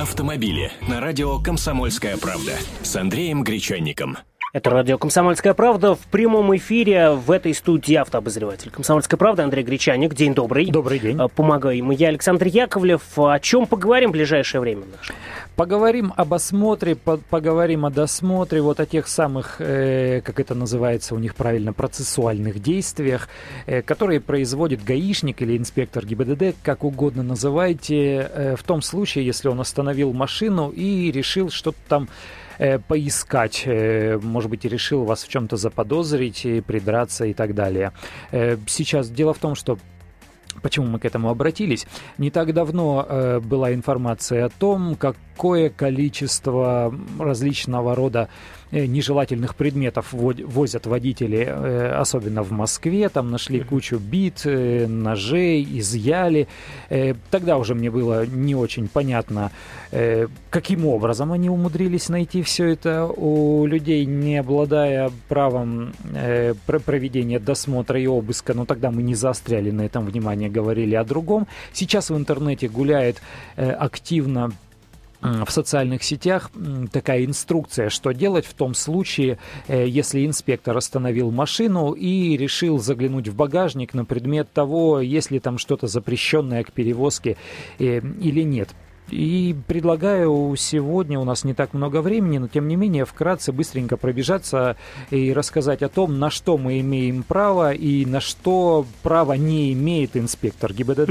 автомобили на радио «Комсомольская правда» с Андреем Гречанником. Это радио «Комсомольская правда». В прямом эфире в этой студии автообозреватель «Комсомольская правда» Андрей Гречаник. День добрый. Добрый день. А, Помогаю ему я, Александр Яковлев. О чем поговорим в ближайшее время? Наше? Поговорим об осмотре, по поговорим о досмотре, вот о тех самых, э, как это называется у них правильно, процессуальных действиях, э, которые производит гаишник или инспектор ГИБДД, как угодно называйте, э, в том случае, если он остановил машину и решил что-то там э, поискать, э, может быть, и решил вас в чем-то заподозрить, придраться и так далее. Э, Сейчас дело в том, что Почему мы к этому обратились? Не так давно э, была информация о том, какое количество различного рода нежелательных предметов возят водители, э, особенно в Москве. Там нашли кучу бит, э, ножей, изъяли. Э, тогда уже мне было не очень понятно, э, каким образом они умудрились найти все это у людей, не обладая правом э, про- проведения досмотра и обыска. Но тогда мы не заостряли на этом внимание, говорили о другом. Сейчас в интернете гуляет э, активно в социальных сетях такая инструкция, что делать в том случае, э, если инспектор остановил машину и решил заглянуть в багажник на предмет того, есть ли там что-то запрещенное к перевозке э, или нет. И предлагаю сегодня, у нас не так много времени, но тем не менее вкратце быстренько пробежаться и рассказать о том, на что мы имеем право и на что право не имеет инспектор ГИБДД.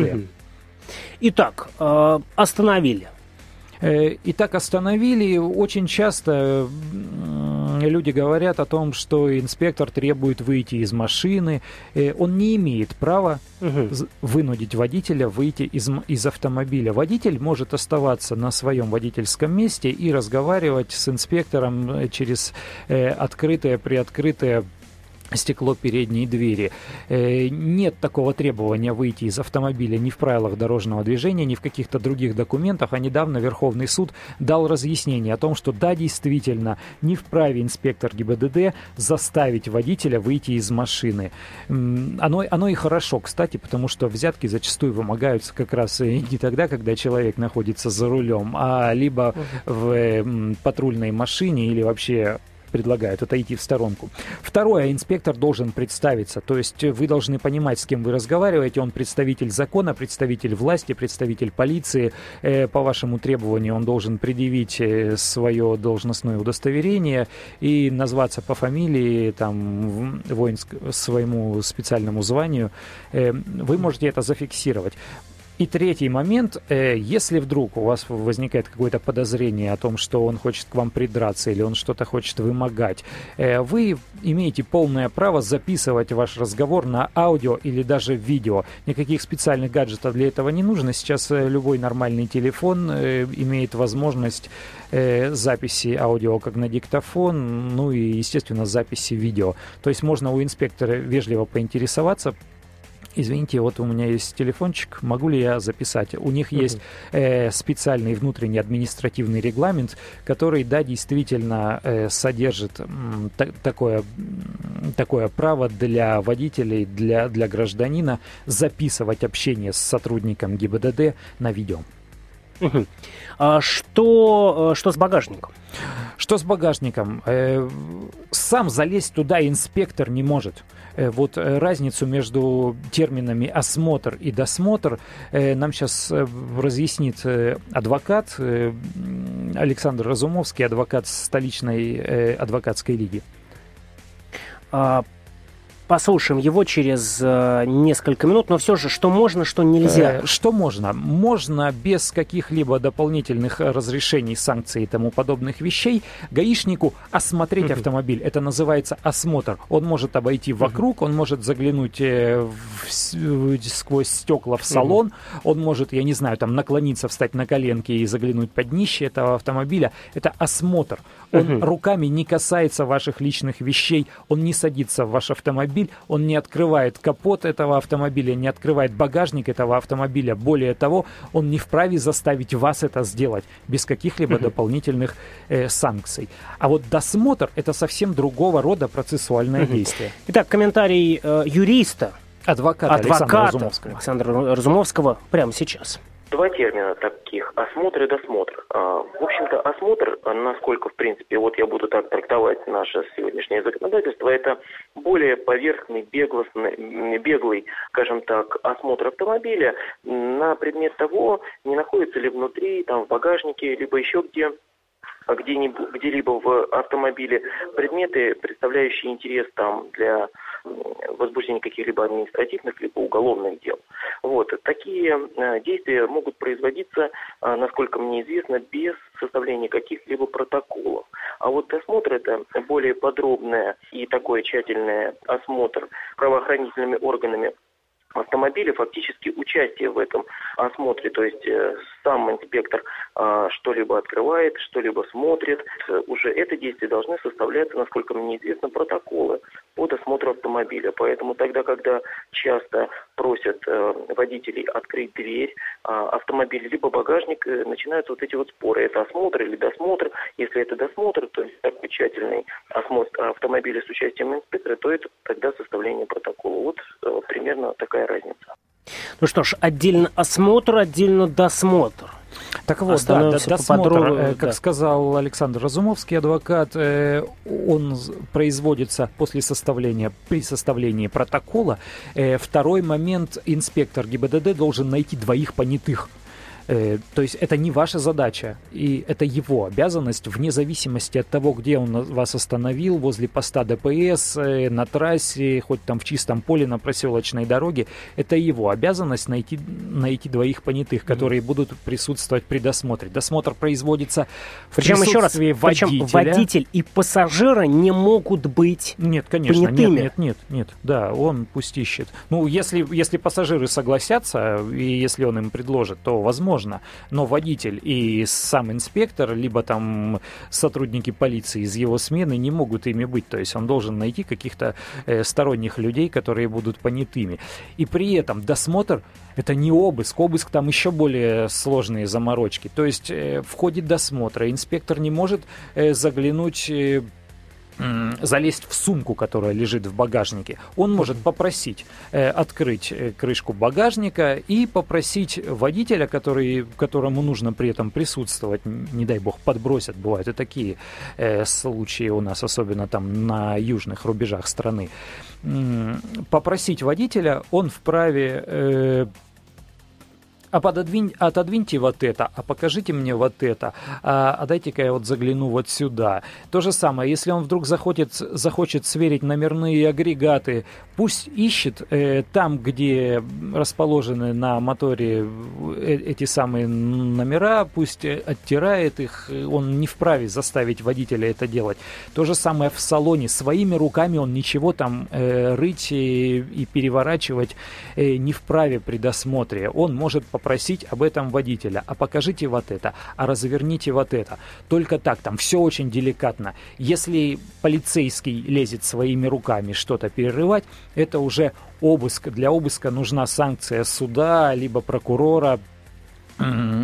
Итак, э, остановили. Э, И так остановили. Очень часто люди говорят о том, что инспектор требует выйти из машины. Э, Он не имеет права з- вынудить водителя выйти из, из автомобиля. Водитель может оставаться на своем водительском месте и разговаривать с инспектором э, через открытое, приоткрытое стекло передней двери. Э, Нет такого требования выйти из автомобиля ни в правилах дорожного движения, ни в каких-то других документах. А недавно Верховный суд дал разъяснение о том, что да, действительно, не вправе инспектор ГИБДД заставить водителя выйти из машины. Оно, оно и хорошо, кстати, потому что взятки зачастую вымогаются как раз не тогда, когда человек находится за рулем, а либо в э, патрульной машине или вообще предлагают отойти в сторонку. Второе, инспектор должен представиться, то есть вы должны понимать, с кем вы разговариваете. Он представитель закона, представитель власти, представитель полиции. Э, По вашему требованию он должен предъявить э, свое должностное удостоверение и назваться по фамилии, там, воинск- своему специальному званию. Э, Вы можете это зафиксировать. И третий момент, э, если вдруг у вас возникает какое-то подозрение о том, что он хочет к вам придраться или он что-то хочет вымогать, э, вы имеете полное право записывать ваш разговор на аудио или даже видео. Никаких специальных гаджетов для этого не нужно. Сейчас э, любой нормальный телефон имеет возможность записи аудио как на диктофон, ну и, естественно, записи видео. То есть можно у инспектора вежливо поинтересоваться, Извините, вот у меня есть телефончик, могу ли я записать? У них есть э, специальный внутренний административный регламент, который, да, действительно э, содержит м, та- такое, такое право для водителей, для, для гражданина записывать общение с сотрудником ГИБДД на видео. А что, э, что с багажником? Что с багажником? Э, Сам залезть туда инспектор не может. Э, Вот разницу между терминами осмотр и досмотр нам сейчас разъяснит адвокат Александр Разумовский, адвокат столичной адвокатской лиги. Послушаем его через э, несколько минут, но все же, что можно, что нельзя. Э, Что можно? Можно без каких-либо дополнительных э, разрешений, санкций и тому подобных вещей гаишнику осмотреть Мгм. автомобиль. Это называется осмотр. Он может обойти вокруг, он может заглянуть в сквозь стекла в салон, он может, я не знаю, там наклониться, встать на коленки и заглянуть под днище этого автомобиля. Это осмотр. Он Мгм. руками не касается ваших личных вещей, он не садится в ваш автомобиль, он не открывает капот этого автомобиля, не открывает багажник этого автомобиля. Более того, он не вправе заставить вас это сделать без каких-либо Мгм. дополнительных э, санкций. А вот досмотр это совсем другого рода процессуальное Мгм. действие. Итак, комментарий э, юриста, Адвокат Александра адвоката Разумовского. Александра Разумовского прямо сейчас. Два термина таких – осмотр и досмотр. А, в общем-то, осмотр, насколько, в принципе, вот я буду так трактовать наше сегодняшнее законодательство, это более поверхный, беглостный, беглый, скажем так, осмотр автомобиля на предмет того, не находится ли внутри, там, в багажнике, либо еще где где-либо в автомобиле предметы, представляющие интерес там для возбуждения каких-либо административных либо уголовных дел. Вот. Такие э, действия могут производиться, э, насколько мне известно, без составления каких-либо протоколов. А вот досмотр – это более подробное и такой тщательный осмотр правоохранительными органами автомобиля фактически участие в этом осмотре, то есть э, сам инспектор э, что-либо открывает, что-либо смотрит. Уже это действие должны составляться, насколько мне известно, протоколы по досмотру автомобиля. Поэтому тогда, когда часто просят э, водителей открыть дверь э, автомобиля, либо багажник, э, начинаются вот эти вот споры. Это осмотр или досмотр. Если это досмотр, то есть такой тщательный осмотр автомобиля с участием инспектора, то это тогда составление протокола. Вот э, примерно такая разница. Ну что ж, отдельно осмотр, отдельно досмотр. Так вот, да, досмотр, э, как да. сказал Александр Разумовский, адвокат, э, он производится после составления, при составлении протокола. Э, второй момент, инспектор ГИБДД должен найти двоих понятых то есть это не ваша задача, и это его обязанность, вне зависимости от того, где он вас остановил, возле поста ДПС, э, на трассе, хоть там в чистом поле, на проселочной дороге, это его обязанность найти, найти двоих понятых, которые будут присутствовать при досмотре. Досмотр производится в Причем еще раз, водителя. причем водитель и пассажира не могут быть Нет, конечно, понятыми. нет, нет, нет, нет, да, он пусть ищет. Ну, если, если пассажиры согласятся, и если он им предложит, то возможно можно, но водитель и сам инспектор, либо там сотрудники полиции из его смены не могут ими быть. То есть он должен найти каких-то э, сторонних людей, которые будут понятыми. И при этом досмотр это не обыск. Обыск там еще более сложные заморочки. То есть э, в ходе досмотра инспектор не может э, заглянуть э, залезть в сумку, которая лежит в багажнике, он может попросить э, открыть э, крышку багажника и попросить водителя, который, которому нужно при этом присутствовать, не дай бог, подбросят, бывают и такие э, случаи у нас, особенно там на южных рубежах страны, попросить водителя, он вправе э, а пододвинь, отодвиньте вот это, а покажите мне вот это, а, а дайте-ка я вот загляну вот сюда. То же самое, если он вдруг захочет, захочет сверить номерные агрегаты, пусть ищет э, там, где расположены на моторе э, эти самые номера, пусть оттирает их, он не вправе заставить водителя это делать. То же самое в салоне, своими руками он ничего там э, рыть и, и переворачивать э, не вправе при досмотре. Он может попросить об этом водителя, а покажите вот это, а разверните вот это. Только так, там все очень деликатно. Если полицейский лезет своими руками что-то перерывать, это уже обыск. Для обыска нужна санкция суда, либо прокурора,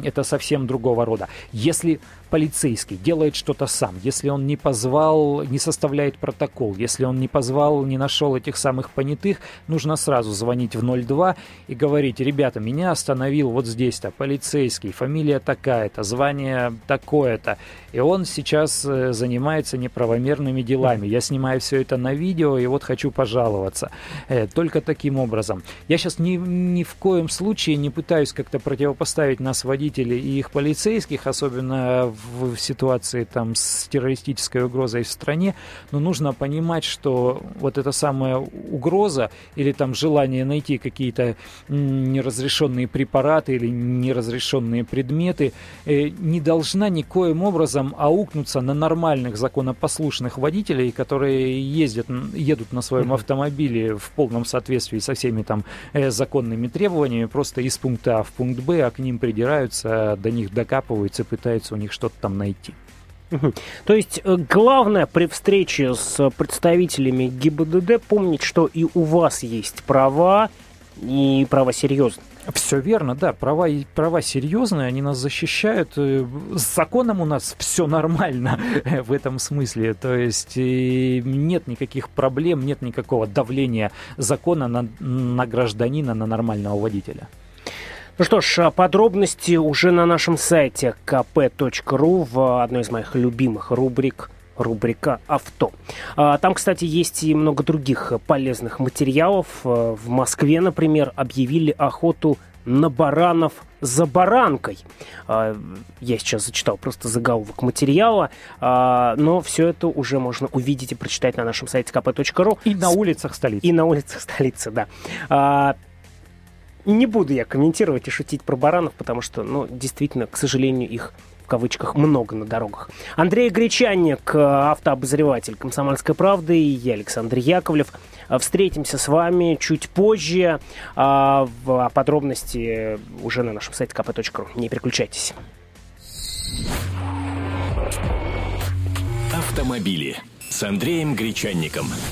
это совсем другого рода. Если полицейский делает что-то сам, если он не позвал, не составляет протокол, если он не позвал, не нашел этих самых понятых, нужно сразу звонить в 02 и говорить, ребята, меня остановил вот здесь-то полицейский, фамилия такая-то, звание такое-то, и он сейчас э, занимается неправомерными делами. Я снимаю все это на видео, и вот хочу пожаловаться. Э, только таким образом. Я сейчас ни, ни в коем случае не пытаюсь как-то противопоставить нас, водителей и их полицейских, особенно в ситуации там с террористической угрозой в стране, но нужно понимать, что вот эта самая угроза или там желание найти какие-то неразрешенные препараты или неразрешенные предметы э, не должна никоим образом аукнуться на нормальных законопослушных водителей, которые ездят, едут на своем автомобиле в полном соответствии со всеми там э, законными требованиями, просто из пункта А в пункт Б, а к ним придираются, до них докапываются, пытаются у них что-то что-то там найти. То есть э, главное при встрече с представителями ГИБДД помнить, что и у вас есть права, и права серьезные. Все верно, да, права, права серьезные, они нас защищают. Э, с законом у нас все нормально в этом смысле. То есть нет никаких проблем, нет никакого давления закона на, на гражданина, на нормального водителя. Ну что ж, а подробности уже на нашем сайте kp.ru в одной из моих любимых рубрик рубрика «Авто». А, там, кстати, есть и много других полезных материалов. А, в Москве, например, объявили охоту на баранов за баранкой. Я сейчас зачитал просто заголовок материала, но все это уже можно увидеть и прочитать на нашем сайте kp.ru. И на улицах столицы. И на улицах столицы, да. Не буду я комментировать и шутить про баранов, потому что, ну, действительно, к сожалению, их в кавычках много на дорогах. Андрей Гречанник, автообозреватель «Комсомольской правды», и я, Александр Яковлев. Встретимся с вами чуть позже. А подробности уже на нашем сайте kp.ru. Не переключайтесь. Автомобили с Андреем Гречанником.